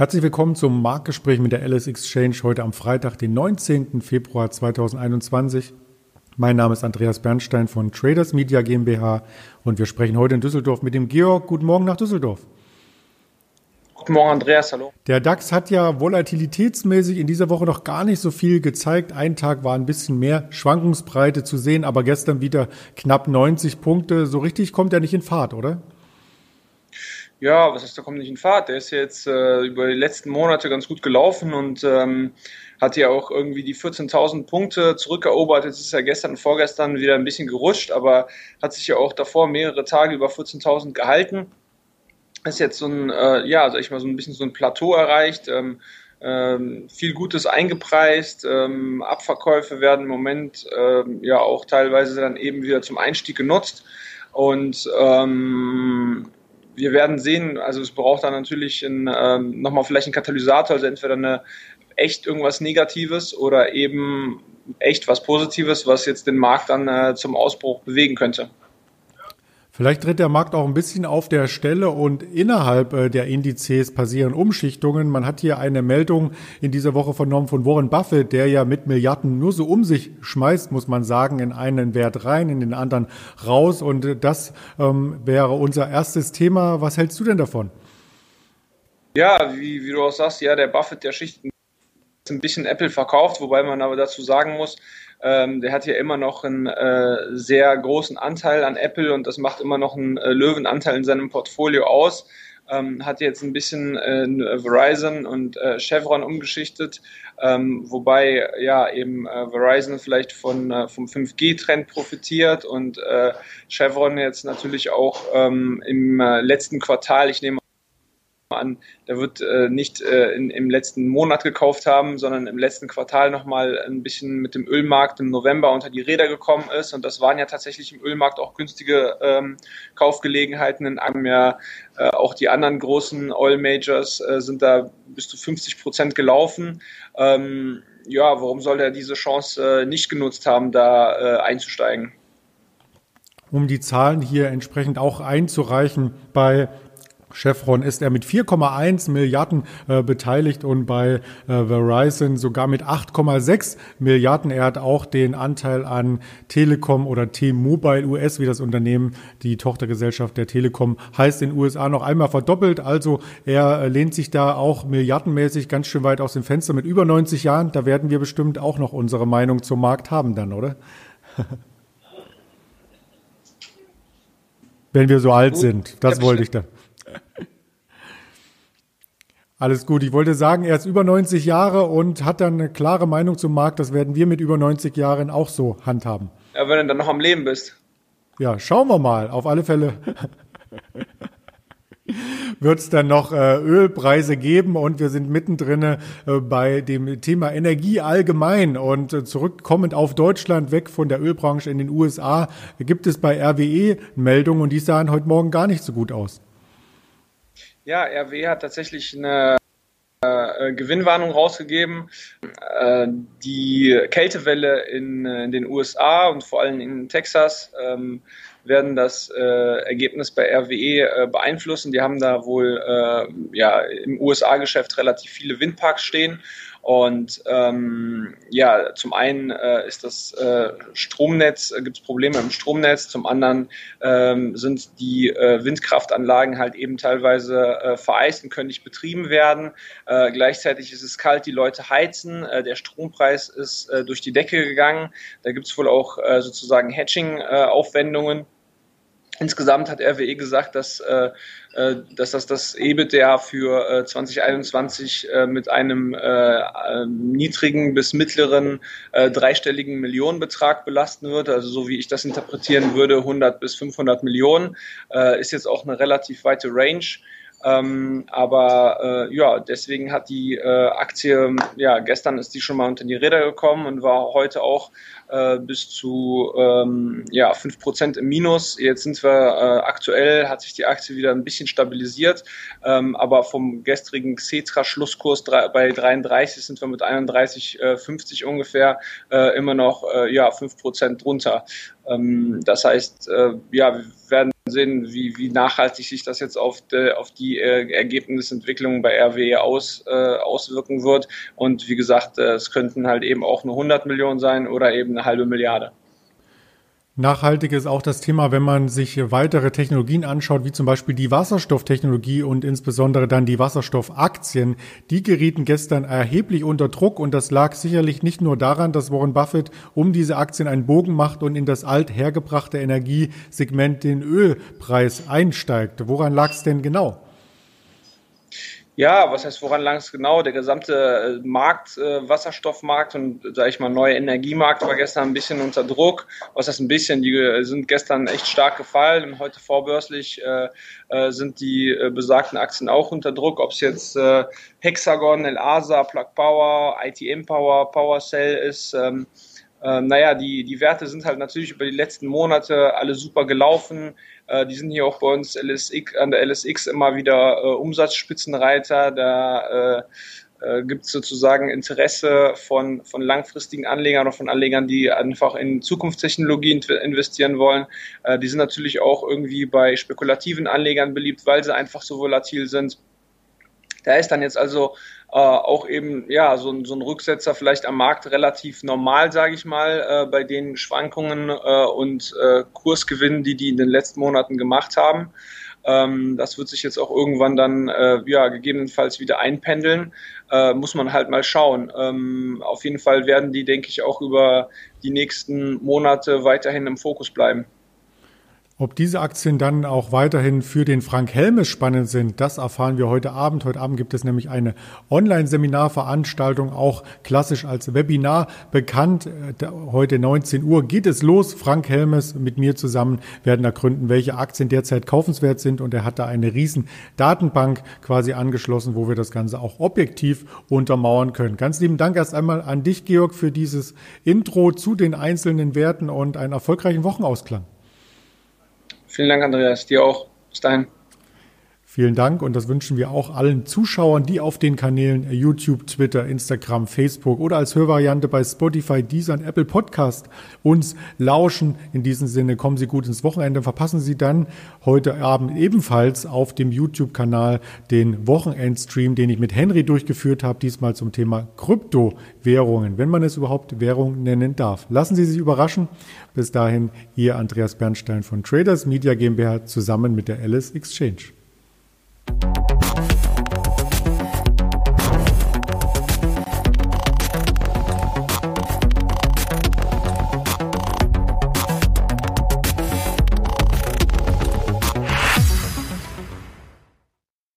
Herzlich willkommen zum Marktgespräch mit der LS Exchange heute am Freitag, den 19. Februar 2021. Mein Name ist Andreas Bernstein von Traders Media GmbH und wir sprechen heute in Düsseldorf mit dem Georg. Guten Morgen nach Düsseldorf. Guten Morgen, Andreas, hallo. Der DAX hat ja volatilitätsmäßig in dieser Woche noch gar nicht so viel gezeigt. Ein Tag war ein bisschen mehr Schwankungsbreite zu sehen, aber gestern wieder knapp 90 Punkte. So richtig kommt er nicht in Fahrt, oder? Ja, was heißt, der kommt nicht in Fahrt. Der ist jetzt äh, über die letzten Monate ganz gut gelaufen und ähm, hat ja auch irgendwie die 14.000 Punkte zurückerobert. Jetzt ist er gestern und vorgestern wieder ein bisschen gerutscht, aber hat sich ja auch davor mehrere Tage über 14.000 gehalten. Ist jetzt so ein, äh, ja, sag ich mal, so ein bisschen so ein Plateau erreicht. Ähm, ähm, viel Gutes eingepreist. Ähm, Abverkäufe werden im Moment ähm, ja auch teilweise dann eben wieder zum Einstieg genutzt. Und ähm, wir werden sehen, also es braucht dann natürlich ein, ähm, nochmal vielleicht einen Katalysator, also entweder eine echt irgendwas Negatives oder eben echt was Positives, was jetzt den Markt dann äh, zum Ausbruch bewegen könnte. Vielleicht tritt der Markt auch ein bisschen auf der Stelle und innerhalb äh, der Indizes passieren Umschichtungen. Man hat hier eine Meldung in dieser Woche vernommen von Warren Buffett, der ja mit Milliarden nur so um sich schmeißt, muss man sagen, in einen Wert rein, in den anderen raus. Und das ähm, wäre unser erstes Thema. Was hältst du denn davon? Ja, wie, wie du auch sagst, ja, der Buffett, der ein bisschen Apple verkauft, wobei man aber dazu sagen muss, ähm, der hat ja immer noch einen äh, sehr großen Anteil an Apple und das macht immer noch einen äh, Löwenanteil in seinem Portfolio aus. Ähm, hat jetzt ein bisschen äh, Verizon und äh, Chevron umgeschichtet, ähm, wobei ja eben äh, Verizon vielleicht von äh, vom 5G-Trend profitiert und Chevron jetzt natürlich auch ähm, im letzten Quartal, ich nehme an, der wird äh, nicht äh, in, im letzten Monat gekauft haben, sondern im letzten Quartal nochmal ein bisschen mit dem Ölmarkt im November unter die Räder gekommen ist. Und das waren ja tatsächlich im Ölmarkt auch günstige ähm, Kaufgelegenheiten. In einem Jahr äh, auch die anderen großen Oil Majors äh, sind da bis zu 50 Prozent gelaufen. Ähm, ja, warum soll er diese Chance äh, nicht genutzt haben, da äh, einzusteigen? Um die Zahlen hier entsprechend auch einzureichen, bei Chevron ist er mit 4,1 Milliarden äh, beteiligt und bei äh, Verizon sogar mit 8,6 Milliarden. Er hat auch den Anteil an Telekom oder T-Mobile US, wie das Unternehmen, die Tochtergesellschaft der Telekom heißt, in den USA noch einmal verdoppelt. Also er äh, lehnt sich da auch milliardenmäßig ganz schön weit aus dem Fenster mit über 90 Jahren. Da werden wir bestimmt auch noch unsere Meinung zum Markt haben dann, oder? Wenn wir so alt sind. Das wollte ich da. Alles gut. Ich wollte sagen, er ist über 90 Jahre und hat dann eine klare Meinung zum Markt. Das werden wir mit über 90 Jahren auch so handhaben. Ja, wenn du dann noch am Leben bist. Ja, schauen wir mal. Auf alle Fälle wird es dann noch äh, Ölpreise geben und wir sind mittendrin äh, bei dem Thema Energie allgemein und äh, zurückkommend auf Deutschland, weg von der Ölbranche in den USA, gibt es bei RWE Meldungen und die sahen heute Morgen gar nicht so gut aus. Ja, RW hat tatsächlich eine äh, Gewinnwarnung rausgegeben. Äh, die Kältewelle in, äh, in, den USA und vor allem in Texas ähm, werden das äh, Ergebnis bei RWE äh, beeinflussen. Die haben da wohl äh, ja, im USA-Geschäft relativ viele Windparks stehen und ähm, ja, zum einen äh, ist das äh, Stromnetz, äh, gibt es Probleme im Stromnetz, zum anderen ähm, sind die äh, Windkraftanlagen halt eben teilweise äh, vereist und können nicht betrieben werden. Äh, gleichzeitig ist es kalt, die Leute heizen, äh, der Strompreis ist äh, durch die Decke gegangen. Da gibt es wohl auch äh, sozusagen Hatching-Aufwendungen. Äh, Insgesamt hat RWE gesagt, dass, äh, äh, dass das das EBITDA für äh, 2021 äh, mit einem äh, äh, niedrigen bis mittleren äh, dreistelligen Millionenbetrag belasten wird. Also so wie ich das interpretieren würde, 100 bis 500 Millionen. Ist jetzt auch eine relativ weite Range. Ähm, aber äh, ja, deswegen hat die äh, Aktie, ja, gestern ist die schon mal unter die Räder gekommen und war heute auch äh, bis zu ähm, ja, 5% im Minus. Jetzt sind wir äh, aktuell, hat sich die Aktie wieder ein bisschen stabilisiert, ähm, aber vom gestrigen Xetra-Schlusskurs bei 33 sind wir mit 31,50 äh, ungefähr äh, immer noch äh, ja, 5% drunter. Ähm, das heißt, äh, ja, wir werden sehen, wie, wie nachhaltig sich das jetzt auf die, auf die äh, Ergebnisentwicklung bei RWE aus, äh, auswirken wird. Und wie gesagt, äh, es könnten halt eben auch nur 100 Millionen sein oder eben eine halbe Milliarde. Nachhaltig ist auch das Thema, wenn man sich weitere Technologien anschaut, wie zum Beispiel die Wasserstofftechnologie und insbesondere dann die Wasserstoffaktien. Die gerieten gestern erheblich unter Druck und das lag sicherlich nicht nur daran, dass Warren Buffett um diese Aktien einen Bogen macht und in das althergebrachte Energiesegment den Ölpreis einsteigt. Woran lag es denn genau? Ja, was heißt, woran lang es genau? Der gesamte äh, Markt, äh, Wasserstoffmarkt und, sage ich mal, neue Energiemarkt war gestern ein bisschen unter Druck. Was heißt ein bisschen? Die äh, sind gestern echt stark gefallen und heute vorbörslich äh, äh, sind die äh, besagten Aktien auch unter Druck. Ob es jetzt Hexagon, El Asa, Plug Power, ITM Power, PowerCell ist. Ähm, äh, naja, die, die Werte sind halt natürlich über die letzten Monate alle super gelaufen. Äh, die sind hier auch bei uns LSX, an der LSX immer wieder äh, Umsatzspitzenreiter. Da äh, äh, gibt es sozusagen Interesse von, von langfristigen Anlegern oder von Anlegern, die einfach in Zukunftstechnologie investieren wollen. Äh, die sind natürlich auch irgendwie bei spekulativen Anlegern beliebt, weil sie einfach so volatil sind. Da ist dann jetzt also äh, auch eben ja so, ein so ein Rücksetzer vielleicht am Markt relativ normal, sage ich mal, äh, bei den Schwankungen äh, und äh, Kursgewinnen, die die in den letzten Monaten gemacht haben. Ähm, das wird sich jetzt auch irgendwann dann äh, ja gegebenenfalls wieder einpendeln. Äh, muss man halt mal schauen. Ähm, auf jeden Fall werden die, denke ich, auch über die nächsten Monate weiterhin im Fokus bleiben. Ob diese Aktien dann auch weiterhin für den Frank Helmes spannend sind, das erfahren wir heute Abend. Heute Abend gibt es nämlich eine Online-Seminarveranstaltung, auch klassisch als Webinar bekannt. Heute 19 Uhr geht es los. Frank Helmes mit mir zusammen werden ergründen, welche Aktien derzeit kaufenswert sind. Und er hat da eine riesen Datenbank quasi angeschlossen, wo wir das Ganze auch objektiv untermauern können. Ganz lieben Dank erst einmal an dich, Georg, für dieses Intro zu den einzelnen Werten und einen erfolgreichen Wochenausklang. Vielen Dank, Andreas. Dir auch. Bis dahin. Vielen Dank und das wünschen wir auch allen Zuschauern, die auf den Kanälen YouTube, Twitter, Instagram, Facebook oder als Hörvariante bei Spotify, Deezer und Apple Podcast uns lauschen. In diesem Sinne kommen Sie gut ins Wochenende. Verpassen Sie dann heute Abend ebenfalls auf dem YouTube-Kanal den Wochenendstream, den ich mit Henry durchgeführt habe, diesmal zum Thema Kryptowährungen, wenn man es überhaupt Währung nennen darf. Lassen Sie sich überraschen. Bis dahin, Ihr Andreas Bernstein von Traders Media GmbH zusammen mit der Alice Exchange.